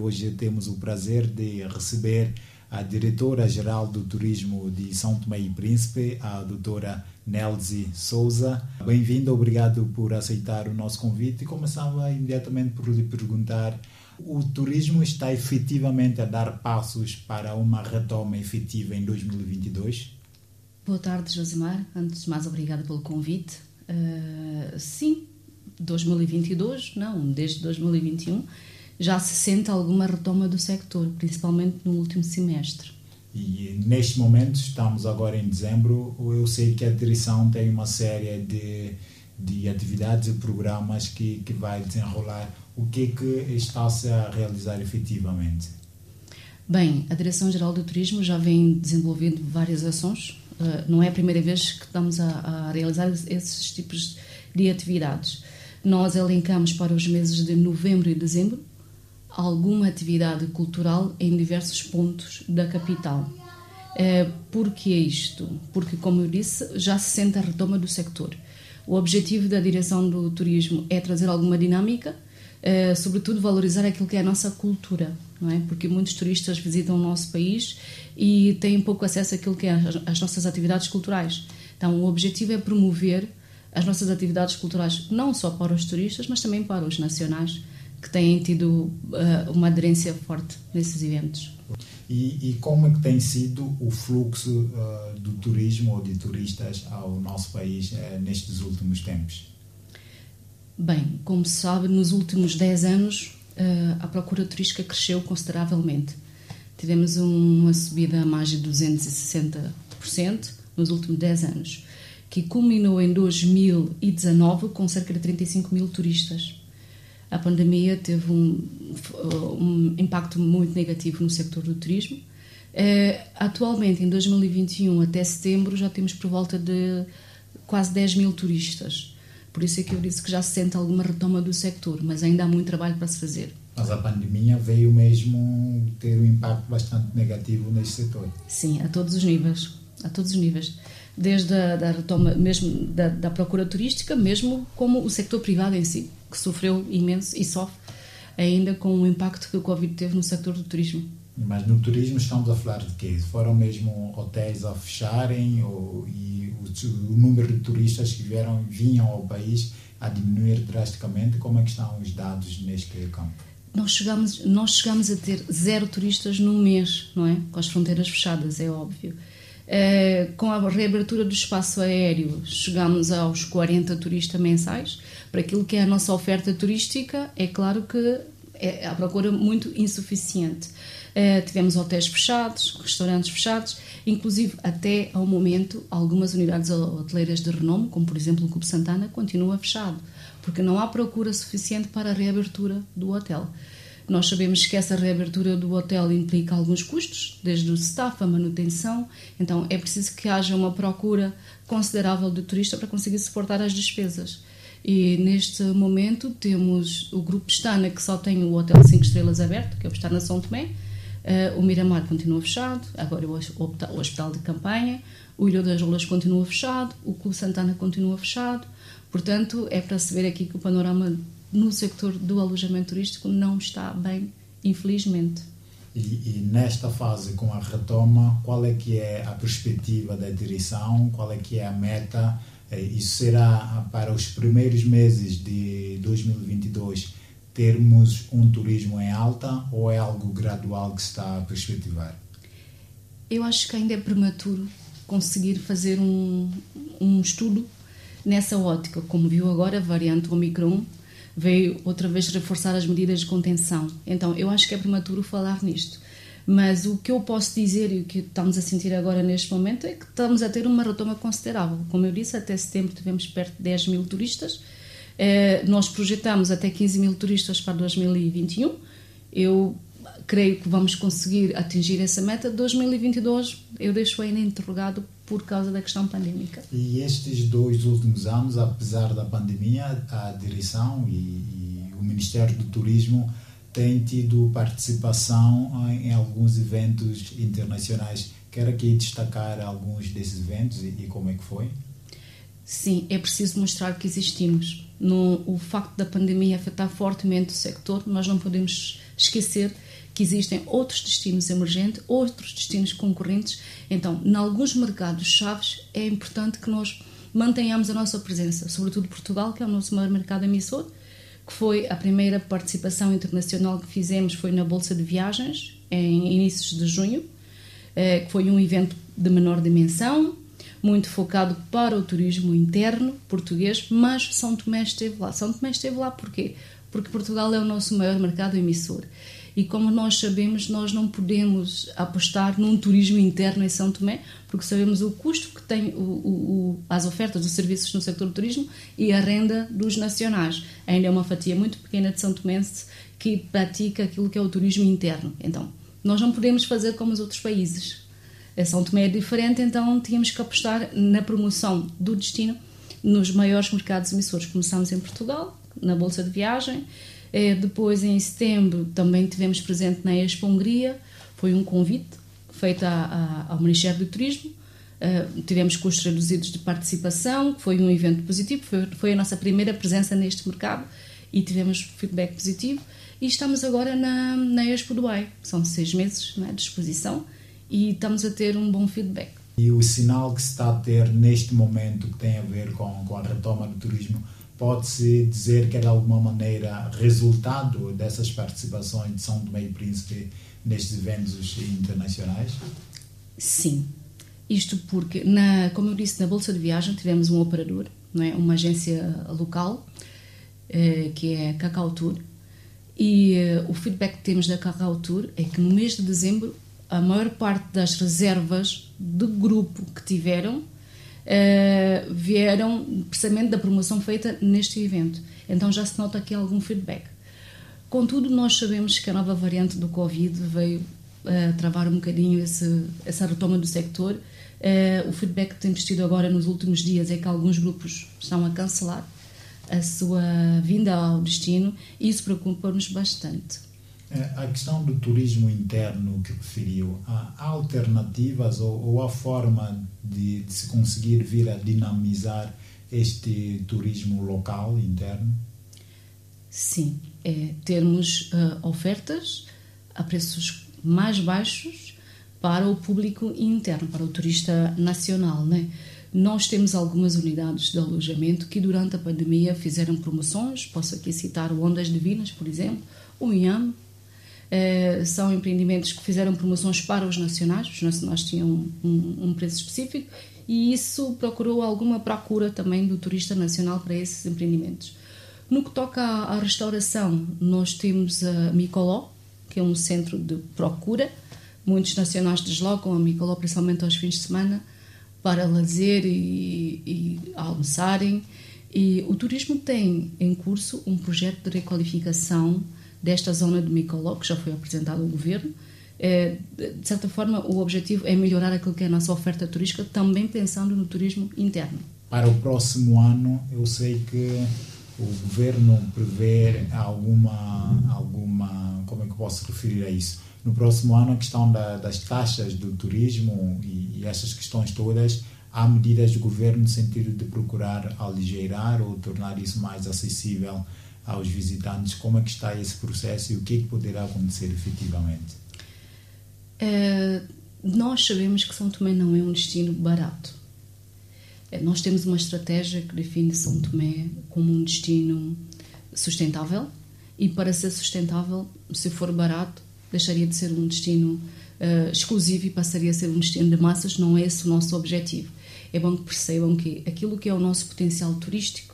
Hoje temos o prazer de receber a diretora-geral do Turismo de São Tomé e Príncipe, a doutora Nelzi Souza. Bem-vinda, obrigado por aceitar o nosso convite. E começava imediatamente por lhe perguntar: o turismo está efetivamente a dar passos para uma retoma efetiva em 2022? Boa tarde, Josimar. Antes de mais, obrigada pelo convite. Uh, sim, 2022, não, desde 2021 já se sente alguma retoma do sector, principalmente no último semestre. E neste momento, estamos agora em dezembro, eu sei que a direção tem uma série de, de atividades e programas que, que vai desenrolar. O que é que está-se a realizar efetivamente? Bem, a Direção-Geral do Turismo já vem desenvolvendo várias ações. Uh, não é a primeira vez que estamos a, a realizar esses tipos de atividades. Nós elencamos para os meses de novembro e dezembro alguma atividade cultural em diversos pontos da capital. É, Por que isto? Porque, como eu disse, já se sente a retoma do sector. O objetivo da direção do turismo é trazer alguma dinâmica, é, sobretudo valorizar aquilo que é a nossa cultura, não é? Porque muitos turistas visitam o nosso país e têm pouco acesso àquilo que é as nossas atividades culturais. Então, o objetivo é promover as nossas atividades culturais, não só para os turistas, mas também para os nacionais que têm tido uh, uma aderência forte nesses eventos. E, e, como é que tem sido o fluxo uh, do turismo ou de turistas ao nosso país uh, nestes últimos tempos? Bem, como se sabe, nos últimos 10 anos a procura turística cresceu consideravelmente. Tivemos uma subida a mais de 260% nos últimos 10 anos, que culminou em 2019 com cerca de 35 mil turistas a pandemia teve um, um impacto muito negativo no sector do turismo. Uh, atualmente, em 2021 até setembro, já temos por volta de quase 10 mil turistas. Por isso é que eu disse que já se sente alguma retoma do sector, mas ainda há muito trabalho para se fazer. Mas a pandemia veio mesmo ter um impacto bastante negativo neste setor. Sim, a todos os níveis. A todos os níveis. Desde a da retoma mesmo da, da procura turística, mesmo como o sector privado em si que sofreu imenso e sofre ainda com o impacto que o Covid teve no setor do turismo. Mas no turismo estamos a falar de quê? Foram mesmo hotéis a fecharem ou, e o, o, número de turistas que vieram, vinham ao país a diminuir drasticamente? Como é que estão os dados neste campo? Nós chegamos, nós chegamos a ter zero turistas num mês, não é? Com as fronteiras fechadas, é óbvio. Uh, com a reabertura do espaço aéreo, chegamos aos 40 turistas mensais. Para aquilo que é a nossa oferta turística, é claro que é a procura muito insuficiente. Uh, tivemos hotéis fechados, restaurantes fechados, inclusive até ao momento algumas unidades hoteleiras de renome, como por exemplo o Clube Santana, continua fechado, porque não há procura suficiente para a reabertura do hotel. Nós sabemos que essa reabertura do hotel implica alguns custos, desde o staff, a manutenção, então é preciso que haja uma procura considerável de turista para conseguir suportar as despesas. E neste momento temos o Grupo Pestana, que só tem o Hotel 5 Estrelas aberto, que é o Pestana São Tomé, Uh, o Miramar continua fechado, agora o Hospital de Campanha, o Ilha das Rolas continua fechado, o Clube Santana continua fechado. Portanto, é para se ver aqui que o panorama no sector do alojamento turístico não está bem, infelizmente. E, e, nesta fase com a retoma, qual é que é a perspectiva da direção? Qual é que é a meta? Eh, isso será para os primeiros meses de 2022 termos um turismo em alta ou é algo gradual que se está a perspectivar? Eu acho que ainda é prematuro conseguir fazer um, um estudo nessa ótica. Como viu agora, a variante Omicron veio outra vez reforçar as medidas de contenção. Então, eu acho que é prematuro falar nisto. Mas o que eu posso dizer e o que estamos a sentir agora neste momento é que estamos a ter uma retoma considerável. Como eu disse, até setembro tivemos perto de 10 mil turistas. Eh, nós projetamos até 15 mil turistas para 2021. Eu creio que vamos conseguir atingir essa meta. 2022 eu deixo ainda interrogado por causa da questão pandémica. E estes dois últimos anos, apesar da pandemia, a direção e, e o Ministério do Turismo têm tido participação em alguns eventos internacionais. Quer aqui destacar alguns desses eventos e, e como é que foi? Sim, é preciso mostrar que existimos. No, o facto da pandemia afetar fortemente o sector, nós não podemos esquecer que existem outros destinos emergentes, outros destinos concorrentes. Então, em alguns mercados chaves, é importante que nós mantenhamos a nossa presença, sobretudo Portugal, que é o nosso maior mercado emissor, que foi a primeira participação internacional que fizemos foi na Bolsa de Viagens, em inícios de junho, eh, que foi um evento de menor dimensão, muito focado para o turismo interno português, mas São Tomé esteve lá. São Tomé esteve lá porquê? Porque Portugal é o nosso maior mercado emissor. E como nós sabemos, nós não podemos apostar num turismo interno em São Tomé, porque sabemos o custo que tem o, o, as ofertas dos serviços no setor do turismo e a renda dos nacionais. Ainda é uma fatia muito pequena de São Tomense que pratica aquilo que é o turismo interno. Então, nós não podemos fazer como os outros países. A São Tomé é diferente, então tínhamos que apostar na promoção do destino nos maiores mercados emissores. Começamos em Portugal, na Bolsa de Viagem, depois, em setembro, também tivemos presente na Expo Hungria, foi um convite feito a, a, ao Ministério do Turismo. Uh, tivemos custos reduzidos de participação, foi um evento positivo, foi, foi, a nossa primeira presença neste mercado e tivemos feedback positivo. E estamos agora na, na Expo Dubai, são seis meses né, de exposição e estamos a ter um bom feedback. E o sinal que se está a ter neste momento que tem a ver com, com a retoma do turismo Pode-se dizer que é de alguma maneira resultado dessas participações de São Tomé e Príncipe nestes eventos internacionais? Sim. Isto porque, na, como eu disse, na Bolsa de Viagem tivemos um operador, não é? uma agência local, eh, que é a Cacau Tour, e eh, o feedback que temos da Cacau Tour é que no mês de dezembro a maior parte das reservas do grupo que tiveram uh, vieram precisamente da promoção feita neste evento. Então já se nota aqui algum feedback. Contudo, nós sabemos que a nova variante do Covid veio uh, travar um bocadinho esse, essa retoma do sector. Uh, o feedback que temos tido agora nos últimos dias é que alguns grupos estão a cancelar a sua vinda ao destino e isso preocupa-nos bastante. É, a questão do turismo interno que referiu, há alternativas ou, ou há forma de, de, se conseguir vir a dinamizar este turismo local interno? Sim, é termos uh, ofertas a preços mais baixos para o público interno, para o turista nacional, né? Nós temos algumas unidades de alojamento que durante a pandemia fizeram promoções, posso aqui citar o Ondas Divinas, por exemplo, o IAM, Uh, são empreendimentos que fizeram promoções para os nacionais, os nacionais tinham um, um, preço específico e isso procurou alguma procura também do turista nacional para esses empreendimentos. No que toca à, à restauração, nós temos a Micoló, que é um centro de procura. Muitos nacionais deslocam a Micoló, principalmente aos fins de semana, para lazer e, e almoçarem. E o turismo tem em curso um projeto de requalificação desta zona de Micoló, que já foi apresentado ao governo. É, de certa forma, o objetivo é melhorar aquilo que é a nossa oferta turística, também pensando no turismo interno. Para o próximo ano, eu sei que o governo prevê alguma, alguma, como é que posso referir a isso? No próximo ano, a questão da, das taxas do turismo e, e essas questões todas, há medidas do governo no sentido de procurar aligeirar ou tornar isso mais acessível aos visitantes como é que está esse processo e o que, é que poderá acontecer efetivamente? Uh, nós sabemos que São Tomé não é um destino barato. Uh, nós temos uma estratégia que define São Tomé como um destino sustentável e para ser sustentável, se for barato, deixaria de ser um destino uh, exclusivo e passaria a ser um destino de massas. Não é esse o nosso objetivo. É bom que percebam que aquilo que é o nosso potencial turístico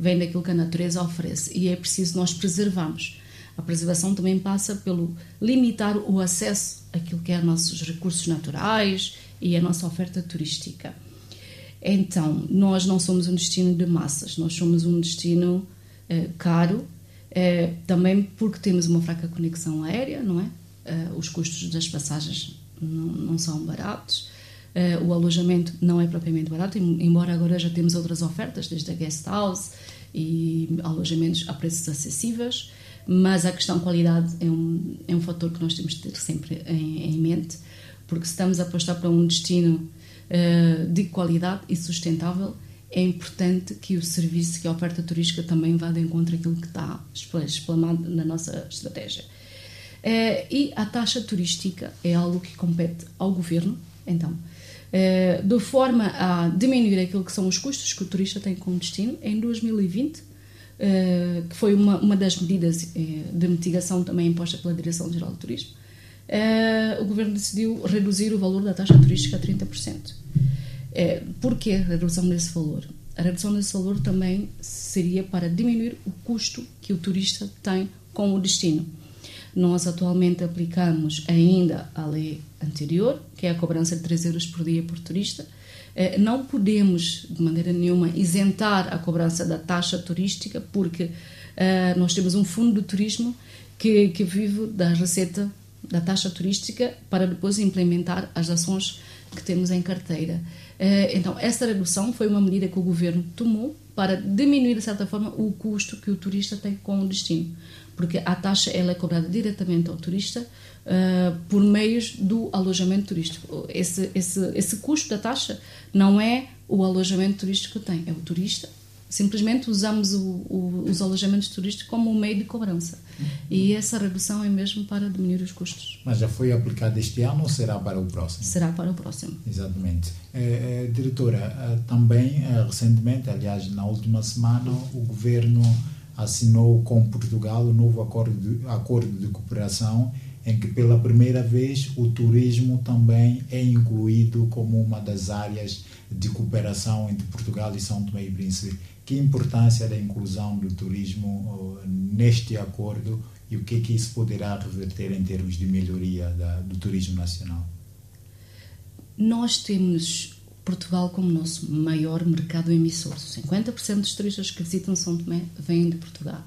vem daquilo que a natureza oferece e é preciso nós preservarmos. A preservação também passa pelo limitar o acesso àquilo que é nossos recursos naturais e a nossa oferta turística. Então, nós não somos um destino de massas, nós somos um destino eh, caro, eh, também porque temos uma fraca conexão aérea, não é? Eh, os custos das passagens não, não são baratos. Uh, o alojamento não é propriamente barato, embora agora já temos outras ofertas, desde a guest house e alojamentos a preços acessíveis, mas a questão qualidade é um, é um fator que nós temos de ter sempre em, em mente, porque se estamos a apostar para um destino uh, de qualidade e sustentável, é importante que o serviço, que a oferta turística também vá de encontro àquilo que está explanado na nossa estratégia. e a taxa turística é algo que compete ao governo, então, de forma a diminuir aquilo que são os custos que o turista tem com destino. Em 2020, que foi uma, uma das medidas de mitigação também imposta pela Direção-Geral do Turismo, o governo decidiu reduzir o valor da taxa turística a 30%. Por que a redução desse valor? A redução desse valor também seria para diminuir o custo que o turista tem com o destino. Nós atualmente aplicamos ainda a lei anterior, que é a cobrança de 3 euros por dia por turista. Eh, não podemos, de maneira nenhuma, isentar a cobrança da taxa turística, porque uh, nós temos um fundo de turismo que, que vive da receita da taxa turística para depois implementar as ações que temos em carteira. Uh, então, essa redução foi uma medida que o governo tomou para diminuir, de certa forma, o custo que o turista tem com o destino porque a taxa ela é cobrada diretamente ao turista uh, por meios do alojamento turístico. Esse, esse, esse custo da taxa não é o alojamento turístico que tem, é o turista. Simplesmente usamos o, o, os alojamentos turísticos como um meio de cobrança. E essa redução é mesmo para diminuir os custos. Mas já foi aplicado este ano ou será para o próximo? Será para o próximo. Exatamente. É, é, diretora, também recentemente, aliás, na última semana, o governo assinou com Portugal o novo acordo de, acordo de cooperação em que pela primeira vez o turismo também é incluído como uma das áreas de cooperação entre Portugal e São Tomé e Príncipe. Que importância da inclusão do turismo uh, neste acordo e o que é que isso poderá reverter em termos de melhoria da, do turismo nacional? Nós temos Portugal como nosso maior mercado emissor. 50% dos turistas que visitam São Tomé vêm de Portugal.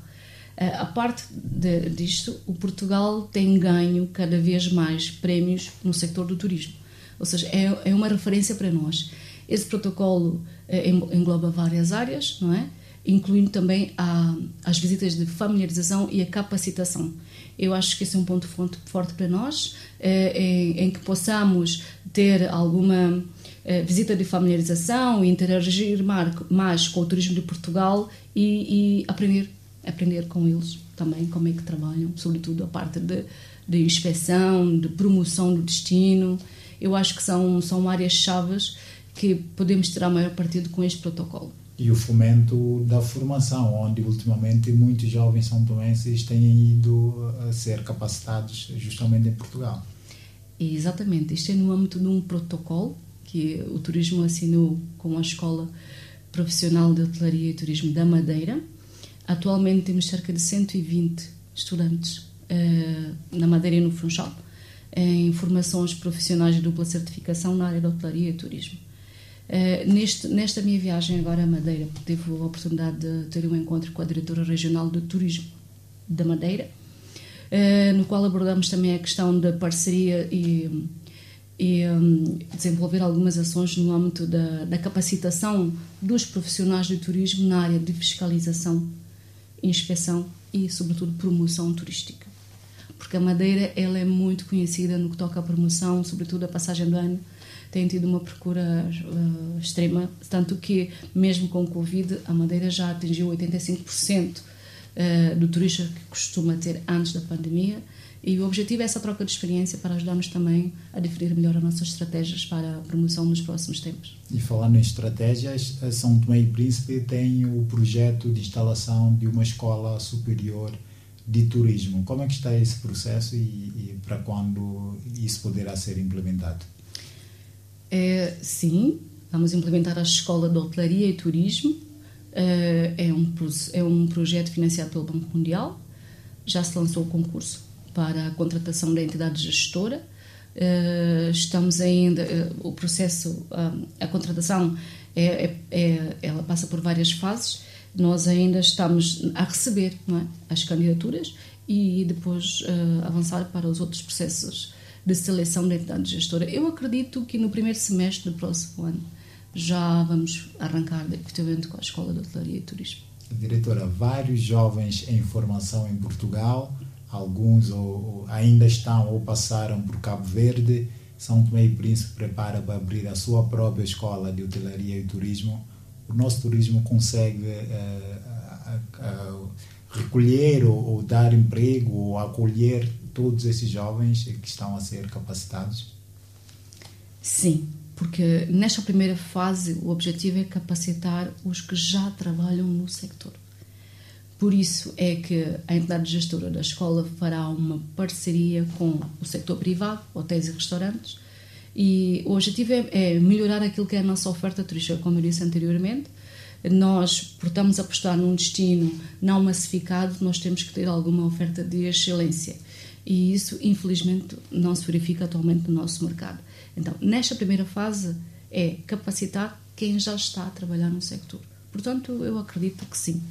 Eh, a parte de, disto, o Portugal tem ganho cada vez mais prémios no sector do turismo. Ou seja, é, é uma referência para nós. Esse protocolo eh, engloba várias áreas, não é? incluindo também a, as visitas de familiarização e a capacitação. Eu acho que esse é um ponto forte para nós, eh, em, em que possamos ter alguma eh, visita de familiarização e interagir mais com o turismo de Portugal e, e, aprender aprender com eles também como é que trabalham, sobretudo a parte de, de inspeção, de promoção do destino. Eu acho que são, são áreas chaves que podemos tirar maior partido com este protocolo. E o fomento da formação, onde ultimamente muitos jovens são tomenses têm ido a ser capacitados justamente em Portugal. Exatamente, isto é no âmbito de um protocolo que o turismo assinou com a Escola Profissional de Hotelaria e Turismo da Madeira. Atualmente temos cerca de 120 estudantes uh, na Madeira e no Funchal em formações profissionais de dupla certificação na área da hotelaria e turismo. Uh, neste, nesta minha viagem agora à Madeira, tive a oportunidade de ter um encontro com a diretora regional de turismo da Madeira, uh, no qual abordamos também a questão da parceria e e um, desenvolver algumas ações no âmbito da, da, capacitação dos profissionais de turismo na área de fiscalização, inspeção e, sobretudo, promoção turística. Porque a Madeira ela é muito conhecida no que toca à promoção, sobretudo a passagem do ano, tem tido uma procura uh, extrema, tanto que, mesmo com o Covid, a Madeira já atingiu 85% uh, do turista que costuma ter antes da pandemia e o objetivo é essa troca de experiência para ajudar-nos também a definir melhor as nossas estratégias para a promoção nos próximos tempos. E falando em estratégias, São Tomé e Príncipe tem o projeto de instalação de uma escola superior de turismo. Como é que está esse processo e, e para quando isso poderá ser implementado? É, sim, vamos implementar a Escola de Hotelaria e Turismo. É, é um, é um projeto financiado pelo Banco Mundial. Já se lançou o concurso para a contratação da entidade gestora. Uh, estamos ainda, uh, o processo, a contratação, é, é, é, ela passa por várias fases. Nós ainda estamos a receber é? as candidaturas e depois avançar para os outros processos de seleção da entidade gestora. Eu acredito que no primeiro semestre do próximo ano já vamos arrancar efetivamente com a Escola de Hotelaria e Turismo. Diretora, vários jovens em formação em Portugal alguns ou, ou ainda estão ou passaram por Cabo Verde. São Tomé e Príncipe prepara para abrir a sua própria escola de hotelaria e turismo. O nosso turismo consegue uh, uh, uh, recolher ou, ou, dar emprego ou acolher todos esses jovens que estão a ser capacitados? Sim, porque nesta primeira fase o objetivo é capacitar os que já trabalham no sector. Por isso é que a entidade gestora da escola fará uma parceria com o sector privado, hotéis e restaurantes, e o objetivo é, é melhorar aquilo que é a nossa oferta turística, como eu disse anteriormente. Nós, por estamos a apostar num destino não massificado, nós temos que ter alguma oferta de excelência. E isso, infelizmente, não se verifica atualmente no nosso mercado. Então, nesta primeira fase, é capacitar quem já está a trabalhar no sector. Portanto, eu acredito que sim.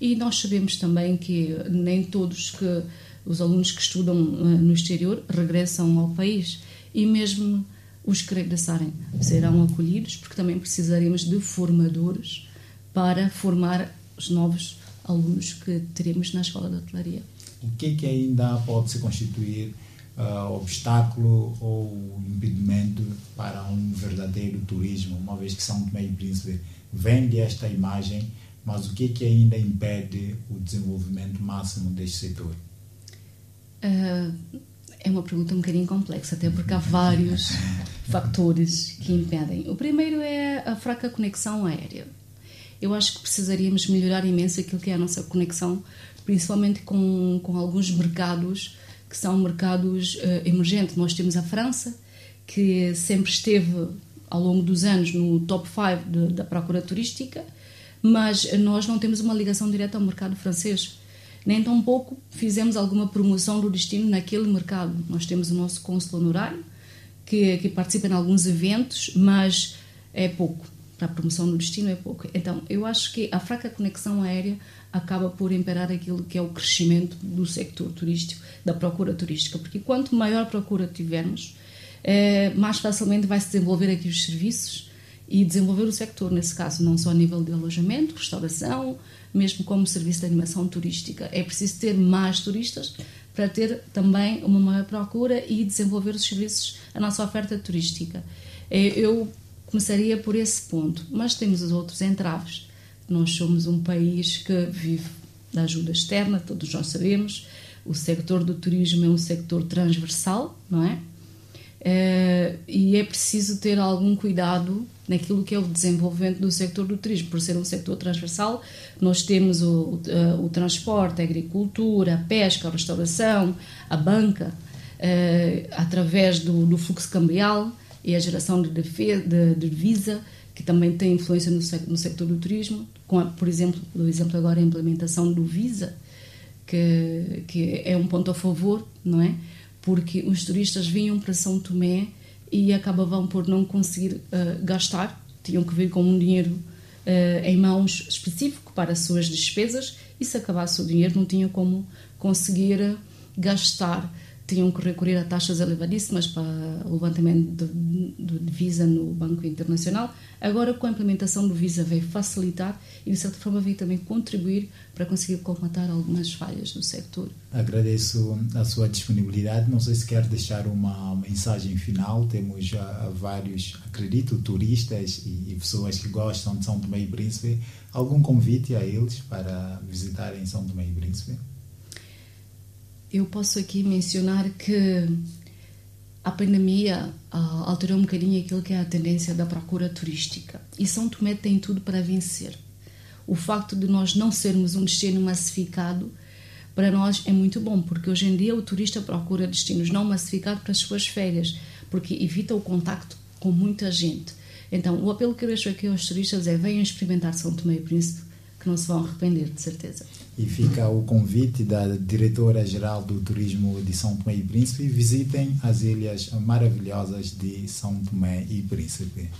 E nós sabemos também que nem todos que os alunos que estudam eh, no exterior regressam ao país e mesmo os que regressarem serão acolhidos, porque também precisaremos de formadores para formar os novos alunos que teremos na escola de hotelaria. O que que ainda pode se constituir uh, obstáculo ou impedimento para um verdadeiro turismo, uma vez que São Tomé e Príncipe vende esta imagem, mas o que que ainda impede o desenvolvimento máximo deste setor? Uh, é uma pergunta um bocadinho complexa, até porque há vários fatores que impedem. O primeiro é a fraca conexão aérea. Eu acho que precisaríamos melhorar imenso aquilo que é a nossa conexão, principalmente com, com alguns mercados que são mercados uh, emergentes. Nós temos a França, que sempre esteve ao longo dos anos no top 5 da procura turística, mas nós não temos uma ligação direta ao mercado francês nem tampouco fizemos alguma promoção do destino naquele mercado. Nós temos o nosso cônsul honorário, que, que participa em alguns eventos, mas é pouco. Para a promoção do destino é pouco. Então, eu acho que a fraca conexão aérea acaba por imperar aquilo que é o crescimento do sector turístico, da procura turística, porque quanto maior procura tivermos, é, mais facilmente vai se desenvolver aqui os serviços e desenvolver o sector, nesse caso, não só a nível de alojamento, restauração, mesmo como serviço de animação turística. É preciso ter mais turistas para ter também uma maior procura e desenvolver os serviços, a nossa oferta turística. É, eu começaria por esse ponto, mas temos os outros entraves. Nós somos um país que vive da ajuda externa, todos nós sabemos. O sector do turismo é um sector transversal, não é? é e é preciso ter algum cuidado naquilo que é o desenvolvimento do setor do turismo. Por ser um setor transversal, nós temos o, o, eh, o transporte, a agricultura, a pesca, a restauração, a banca, eh, através do, do, fluxo cambial e a geração de, defesa, de, de que também tem influência no, no sector do turismo, com, a, por exemplo, o exemplo agora a implementação do Visa, que, que é um ponto a favor, não é? Porque os turistas vinham para São Tomé e acabavam por não conseguir uh, gastar, tinham que vir com um dinheiro uh, em mãos específico para as suas despesas e se acabasse o dinheiro não tinham como conseguir gastar tinham que recorrer a taxas elevadíssimas para o levantamento de, Visa no Banco Internacional. Agora, com a implementação do Visa, veio facilitar e, de certa forma, veio também contribuir para conseguir comatar algumas falhas no setor. Agradeço a sua disponibilidade. Não sei se quer deixar uma mensagem final. Temos já vários, acredito, turistas e, pessoas que gostam de São Tomé e Príncipe. Algum convite a eles para visitarem São Tomé e Príncipe? Eu posso aqui mencionar que a pandemia uh, alterou um bocadinho aquilo que é a tendência da procura turística. E São Tomé tem tudo para vencer. O facto de nós não sermos um destino massificado, para nós é muito bom, porque hoje em dia o turista procura destinos não massificados para as suas férias, porque evita o contacto com muita gente. Então, o apelo que eu deixo aqui aos turistas é venham experimentar São Tomé e Príncipe, que não se vão arrepender, de certeza. E fica o convite da diretora-geral do Turismo de São Tomé e Príncipe. Visitem as ilhas maravilhosas de São Tomé e Príncipe.